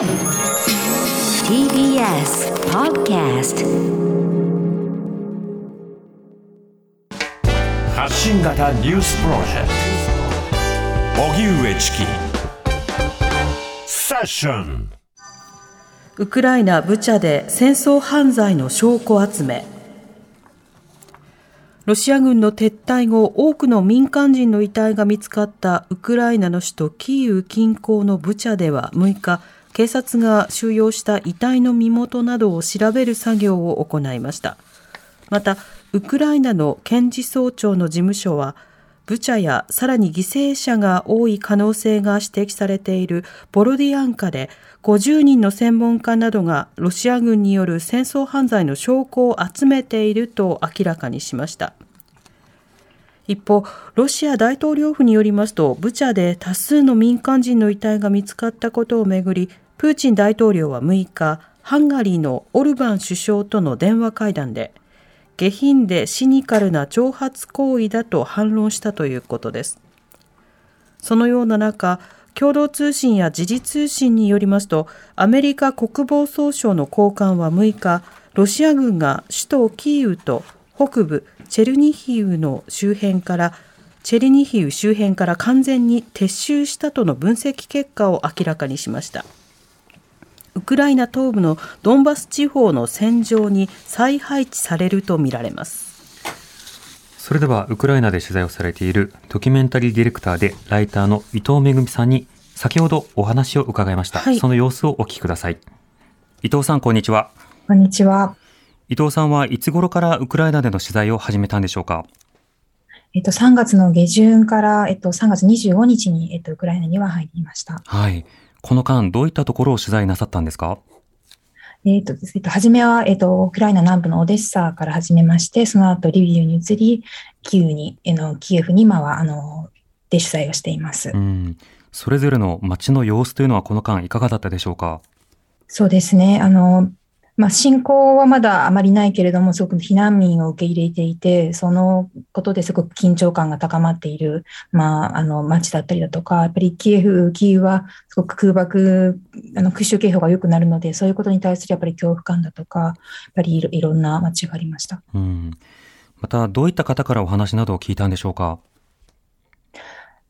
TBS Podcast 発信型ニュースプロジェクト。荻上チキ。セッション。ウクライナ・ブチャで戦争犯罪の証拠集め。ロシア軍の撤退後多くの民間人の遺体が見つかったウクライナの首都キーウ近郊のブチャでは6日警察が収容した遺体の身元などを調べる作業を行いました。またウクライナの検事総長の事務所はブチャやさらに犠牲者が多い可能性が指摘されているボロディアンカで50人の専門家などがロシア軍による戦争犯罪の証拠を集めていると明らかにしました。一方ロシア大統領府によりますとブチャで多数の民間人の遺体が見つかったことをめぐりプーチン大統領は6日ハンガリーのオルバン首相との電話会談で下品でシニカルな挑発行為だと反論したということです。そのような中共同通信や時事通信によりますとアメリカ国防総省の高官は6日ロシア軍が首都キーウと北部チェルニヒウの周辺からチェルニヒウ周辺から完全に撤収したとの分析結果を明らかにしました。ウクライナ東部のドンバス地方の戦場に再配置されるとみられます。それではウクライナで取材をされているドキュメンタリーディレクターでライターの伊藤めぐみさんに先ほどお話を伺いました、はい、その様子をお聞きください。伊藤さんこんにちは。こんにちは伊藤さんはいつ頃からウクライナでの取材を始めたんでしょうか？えっと、3月の下旬から、えっと、3月25日に、えっと、ウクライナには入りました。はい。この間、どういったところを取材なさったんですか？えっ、と、えっと、初めは、えっと、ウクライナ南部のオデッサから始めまして、その後、リビウに移り、キーウに、えの、キエフに今は、あの、で取材をしています。うん。それぞれの街の様子というのは、この間、いかがだったでしょうか？そうですね。あの、まあ、侵攻はまだあまりないけれども、すごく避難民を受け入れていて、そのことですごく緊張感が高まっている、まあ、あの、街だったりだとか、やっぱりキエフ、キーウはすごく空爆、あの、空襲警報が良くなるので、そういうことに対するやっぱり恐怖感だとか、やっぱりいろんな街がありました。うん。また、どういった方からお話などを聞いたんでしょうか？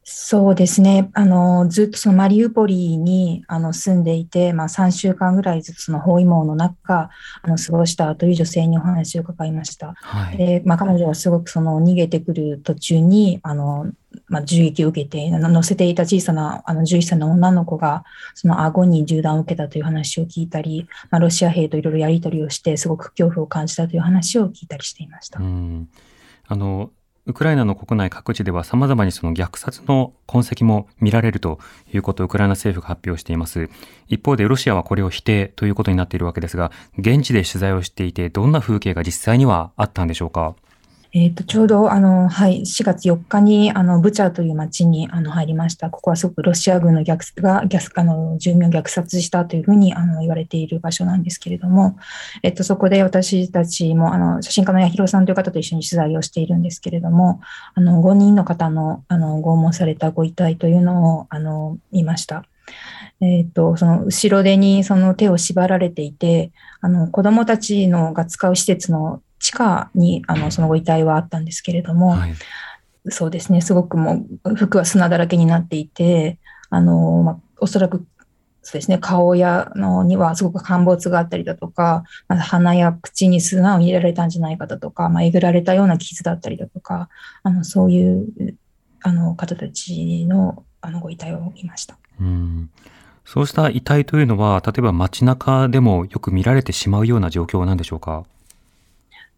そうですね。あの、ずっとそのマリウポリにあの住んでいて、まあ3週間ぐらいずつその包囲網の中、あの過ごしたという女性にお話を伺いました。はい、で、まあ彼女はすごくその逃げてくる途中に、あの、まあ、銃撃を受けて、乗せていた小さなあの11歳の女の子が、その顎に銃弾を受けたという話を聞いたり、まあ、ロシア兵といろいろやり取りをして、すごく恐怖を感じたという話を聞いたりしていました。うんあのウクライナの国内各地では様々にその虐殺の痕跡も見られるということをウクライナ政府が発表しています。一方でロシアはこれを否定ということになっているわけですが、現地で取材をしていてどんな風景が実際にはあったんでしょうか？えっ、ー、と、ちょうど、あの、はい、4月4日に、あの、ブチャという町に、あの、入りました。ここはすごくロシア軍の虐が、虐、あの、住民を虐殺したというふうに、あの、言われている場所なんですけれども、えっと、そこで私たちも、あの、写真家の八尋さんという方と一緒に取材をしているんですけれども、あの、5人の方の、あの、拷問されたご遺体というのを、あの、見ました。えっ、ー、と、その後ろ手にその手を縛られていて、あの、子供たちのが使う施設の地下にあのそのご遺体はあったんですけれども、はい、そうですね、すごくもう服は砂だらけになっていて、あのまあ、おそらくそうですね、顔やのにはすごく陥没があったりだとか、まあ、鼻や口に砂を入れられたんじゃないかだとか、まあ、えぐられたような傷だったりだとか、あのそういうあの方たちのあのご遺体を見ました。うんそうした遺体というのは、例えば街中でもよく見られてしまうような状況なんでしょうか？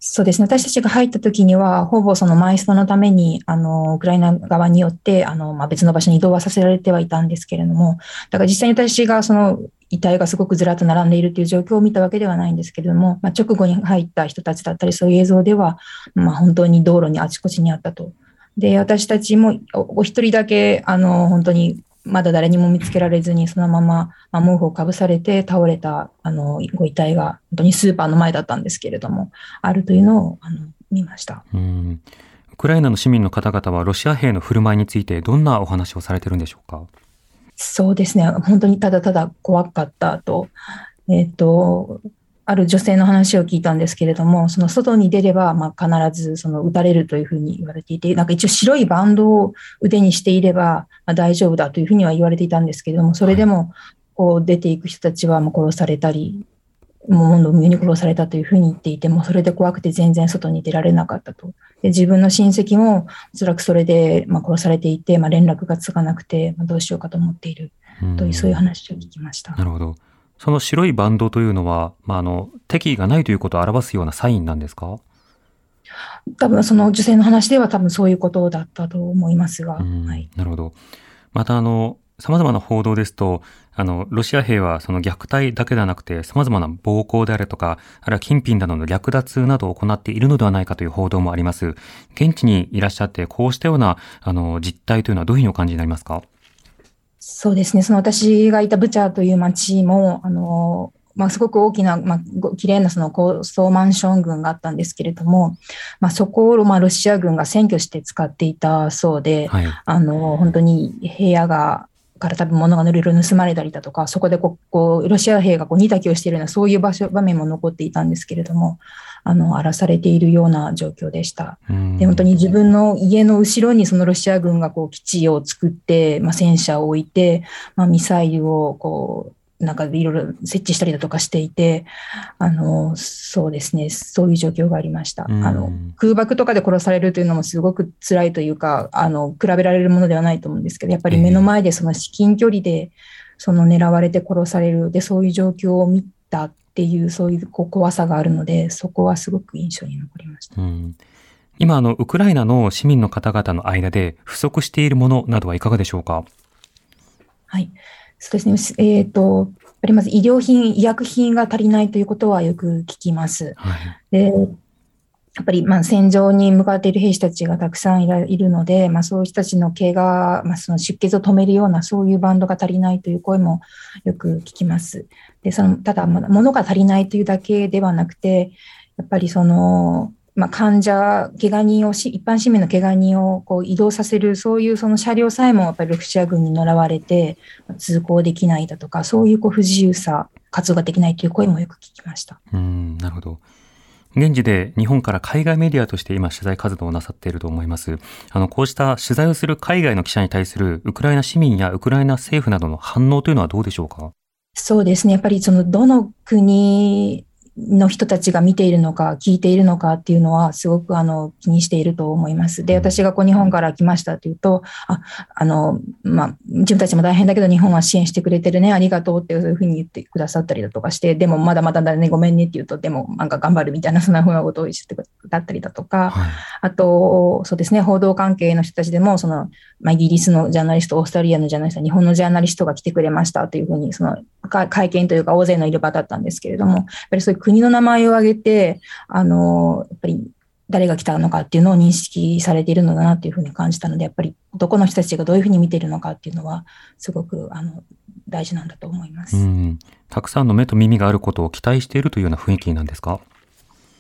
そうですね。私たちが入った時には、ほぼその埋葬のために、あの、ウクライナ側によって、あの、まあ、別の場所に移動はさせられてはいたんですけれども、だから実際に私がその遺体がすごくずらっと並んでいるという状況を見たわけではないんですけれども、まあ、直後に入った人たちだったり、そういう映像では、まあ、本当に道路にあちこちにあったと。で、私たちもお一人だけ、あの、本当にまだ誰にも見つけられずに、そのまま、まあ、毛布をかぶされて倒れたあのご遺体が、本当にスーパーの前だったんですけれども、あるというのをあの見ましたうんウクライナの市民の方々は、ロシア兵の振る舞いについて、どんなお話をされてるんでしょうか？そうですね。本当にただただ怖かったと。えっ、と、ある女性の話を聞いたんですけれども、その外に出れば、まあ、必ずその撃たれるというふうに言われていて、なんか一応白いバンドを腕にしていれば、まあ、大丈夫だというふうには言われていたんですけれども、それでもこう出ていく人たちはもう殺されたり、もう身に殺されたというふうに言っていて、もそれで怖くて全然外に出られなかったと。で自分の親戚もおそらくそれでまあ殺されていて、まあ、連絡がつかなくて、まあ、どうしようかと思っているという、そういう話を聞きました。なるほど。その白いバンドというのは、まあ、あの敵意がないということを表すようなサインなんですか？多分その女性の話では多分そういうことだったと思いますが。はい、なるほど。またあの様々な報道ですと、あの、ロシア兵はその虐待だけではなくて、様々な暴行であるとか、あるいは金品などの略奪などを行っているのではないかという報道もあります。現地にいらっしゃって、こうしたような、あの、実態というのはどういうふうにお感じになりますか？そうですね。その私がいたブチャーという町も、あの、まあ、すごく大きな、まあ、綺麗なその高層マンション群があったんですけれども、まあ、そこを、まあ、ロシア軍が占拠して使っていたそうで、はい、あの、本当に部屋がから多分物がいろいろ盗まれたりだとか、そこでここロシア兵がこう煮炊きをしているような、そういう場所場面も残っていたんですけれども、あの荒らされているような状況でした。で本当に自分の家の後ろにそのロシア軍がこう基地を作って、まあ、戦車を置いて、まあ、ミサイルをこうなんかいろいろ設置したりだとかしていて、あの、そうですね、そういう状況がありました。あの、空爆とかで殺されるというのもすごく辛いというか、あの、比べられるものではないと思うんですけど、やっぱり目の前でその至近距離で、その狙われて殺される、で、そういう状況を見たっていう、そういうこう怖さがあるので、そこはすごく印象に残りました。今、あの、ウクライナの市民の方々の間で不足しているものなどはいかがでしょうか？はい。そうですね。えっ、ー、と、やっぱりまず医療品、医薬品が足りないということはよく聞きます。はい、でやっぱりまあ戦場に向かっている兵士たちがたくさんいるので、まあ、そういう人たちの怪我、まあ、その出血を止めるようなそういうバンドが足りないという声もよく聞きます。でそのただ、物が足りないというだけではなくて、やっぱりそのまあ、患者、怪我人をし、一般市民の怪我人をこう移動させる、そういうその車両さえもやっぱりロシア軍に狙われて、通行できないだとか、そういうこう不自由さ、活動ができないという声もよく聞きました。うんなるほど。現地で日本から海外メディアとして今取材活動をなさっていると思います。あの、こうした取材をする海外の記者に対するウクライナ市民やウクライナ政府などの反応というのはどうでしょうか？そうですね。やっぱりそのどの国の人たちが見ているのか、聞いているのかっていうのは、すごくあの気にしていると思います。で、私がこう日本から来ましたというと、あ、あの、まあ、自分たちも大変だけど日本は支援してくれてるね、ありがとうっていうふうに言ってくださったりだとかして、でもまだまだだね、ごめんねって言うと、でもなんか頑張るみたいな、そんなふうなことを言ってだったりだとか、はい、あと、そうですね、報道関係の人たちでも、その、まあ、イギリスのジャーナリスト、オーストラリアのジャーナリスト、日本のジャーナリストが来てくれましたというふうに、その会見というか大勢のいる場だったんですけれども、やっぱりそういう国の名前を挙げて、あの、やっぱり誰が来たのかっていうのを認識されているのだなというふうに感じたので、やっぱりどこの人たちがどういうふうに見ているのかっていうのは、すごくあの大事なんだと思います。たくさんの目と耳があることを期待しているというような雰囲気なんですか？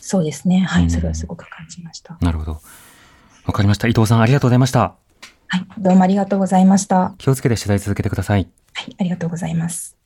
そうですね。はい。それはすごく感じました。なるほど。わかりました。伊藤さん、ありがとうございました。はい。どうもありがとうございました。気をつけて取材続けてください。はい。ありがとうございます。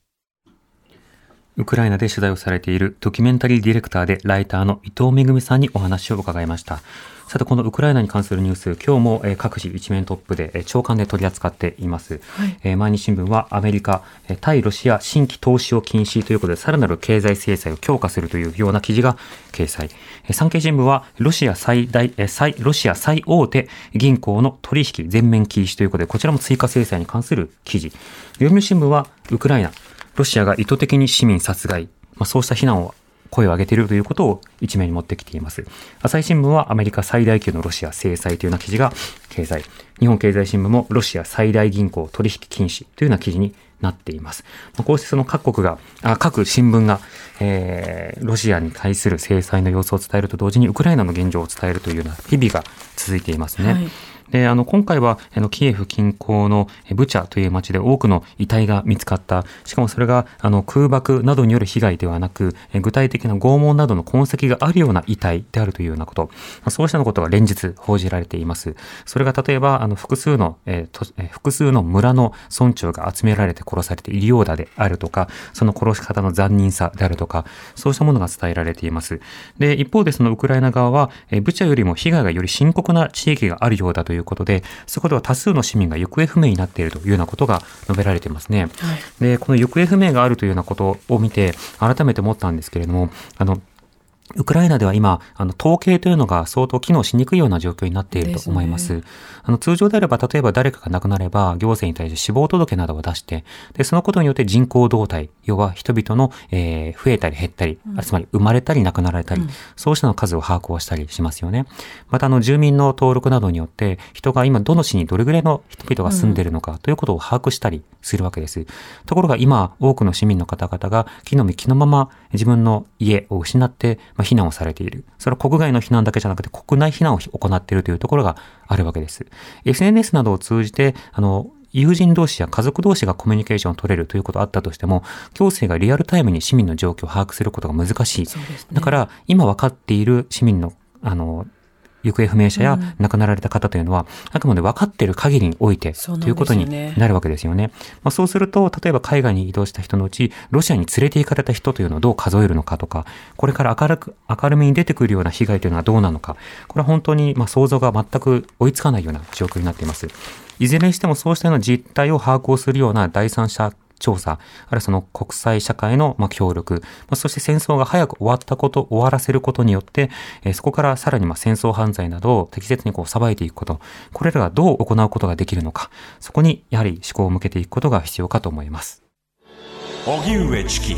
ウクライナで取材をされているドキュメンタリーディレクターでライターの伊藤めぐみさんにお話を伺いました。さて、このウクライナに関するニュース、今日も各紙一面トップで長官で取り扱っています。はい、毎日新聞はアメリカ、対ロシア新規投資を禁止ということで、さらなる経済制裁を強化するというような記事が掲載。産経新聞はロシア最大、最、ロシア最大手銀行の取引全面禁止ということで、こちらも追加制裁に関する記事。読売新聞はウクライナ、ロシアが意図的に市民殺害、まあ、そうした非難を声を上げているということを一面に持ってきています。朝日新聞はアメリカ最大級のロシア制裁というような記事が掲載。日本経済新聞もロシア最大銀行取引禁止というような記事になっています。こうしてその各国が、あ各新聞が、えー、ロシアに対する制裁の様子を伝えると同時にウクライナの現状を伝えるというような日々が続いていますね。はいで、あの、今回は、あの、キエフ近郊のブチャという町で多くの遺体が見つかった。しかもそれが、あの、空爆などによる被害ではなく、具体的な拷問などの痕跡があるような遺体であるというようなこと。そうしたことが連日報じられています。それが例えば、あの、複数の、えーとえー、複数の村の村長が集められて殺されているようだであるとか、その殺し方の残忍さであるとか、そうしたものが伝えられています。で、一方でそのウクライナ側は、えー、ブチャよりも被害がより深刻な地域があるようだということで、そこでは多数の市民が行方不明になっているというようなことが述べられていますね。はい、で、この行方不明があるというようなことを見て、改めて思ったんですけれども、あの、ウクライナでは今、あの、統計というのが相当機能しにくいような状況になっていると思います。すね、あの、通常であれば、例えば誰かが亡くなれば、行政に対して死亡届などを出して、で、そのことによって人口動態、要は人々の、えー、増えたり減ったり、うん、つまり生まれたり亡くなられたり、うん、そうしたの数を把握をしたりしますよね。また、あの、住民の登録などによって、人が今どの市にどれぐらいの人々が住んでいるのかということを把握したりするわけです。ところが今、多くの市民の方々が、木の実木のまま自分の家を失って、まあ、避難をされている。それは国外の避難だけじゃなくて国内避難を行っているというところがあるわけです。SNS などを通じて、あの、友人同士や家族同士がコミュニケーションを取れるということがあったとしても、行政がリアルタイムに市民の状況を把握することが難しい。ね、だから、今分かっている市民の、あの、行方不明者や亡くなられた方というのは、あくまで分かっている限りにおいて、ということになるわけですよね。まあ、そうすると、例えば海外に移動した人のうち、ロシアに連れて行かれた人というのをどう数えるのかとか、これから明るく、明るみに出てくるような被害というのはどうなのか、これは本当にま想像が全く追いつかないような状況になっています。いずれにしてもそうしたような実態を把握するような第三者調査、あるいはその国際社会の協力、そして戦争が早く終わったこと、終わらせることによって、そこからさらに戦争犯罪などを適切にこう裁いていくこと、これらがどう行うことができるのか、そこにやはり思考を向けていくことが必要かと思います。荻上チキ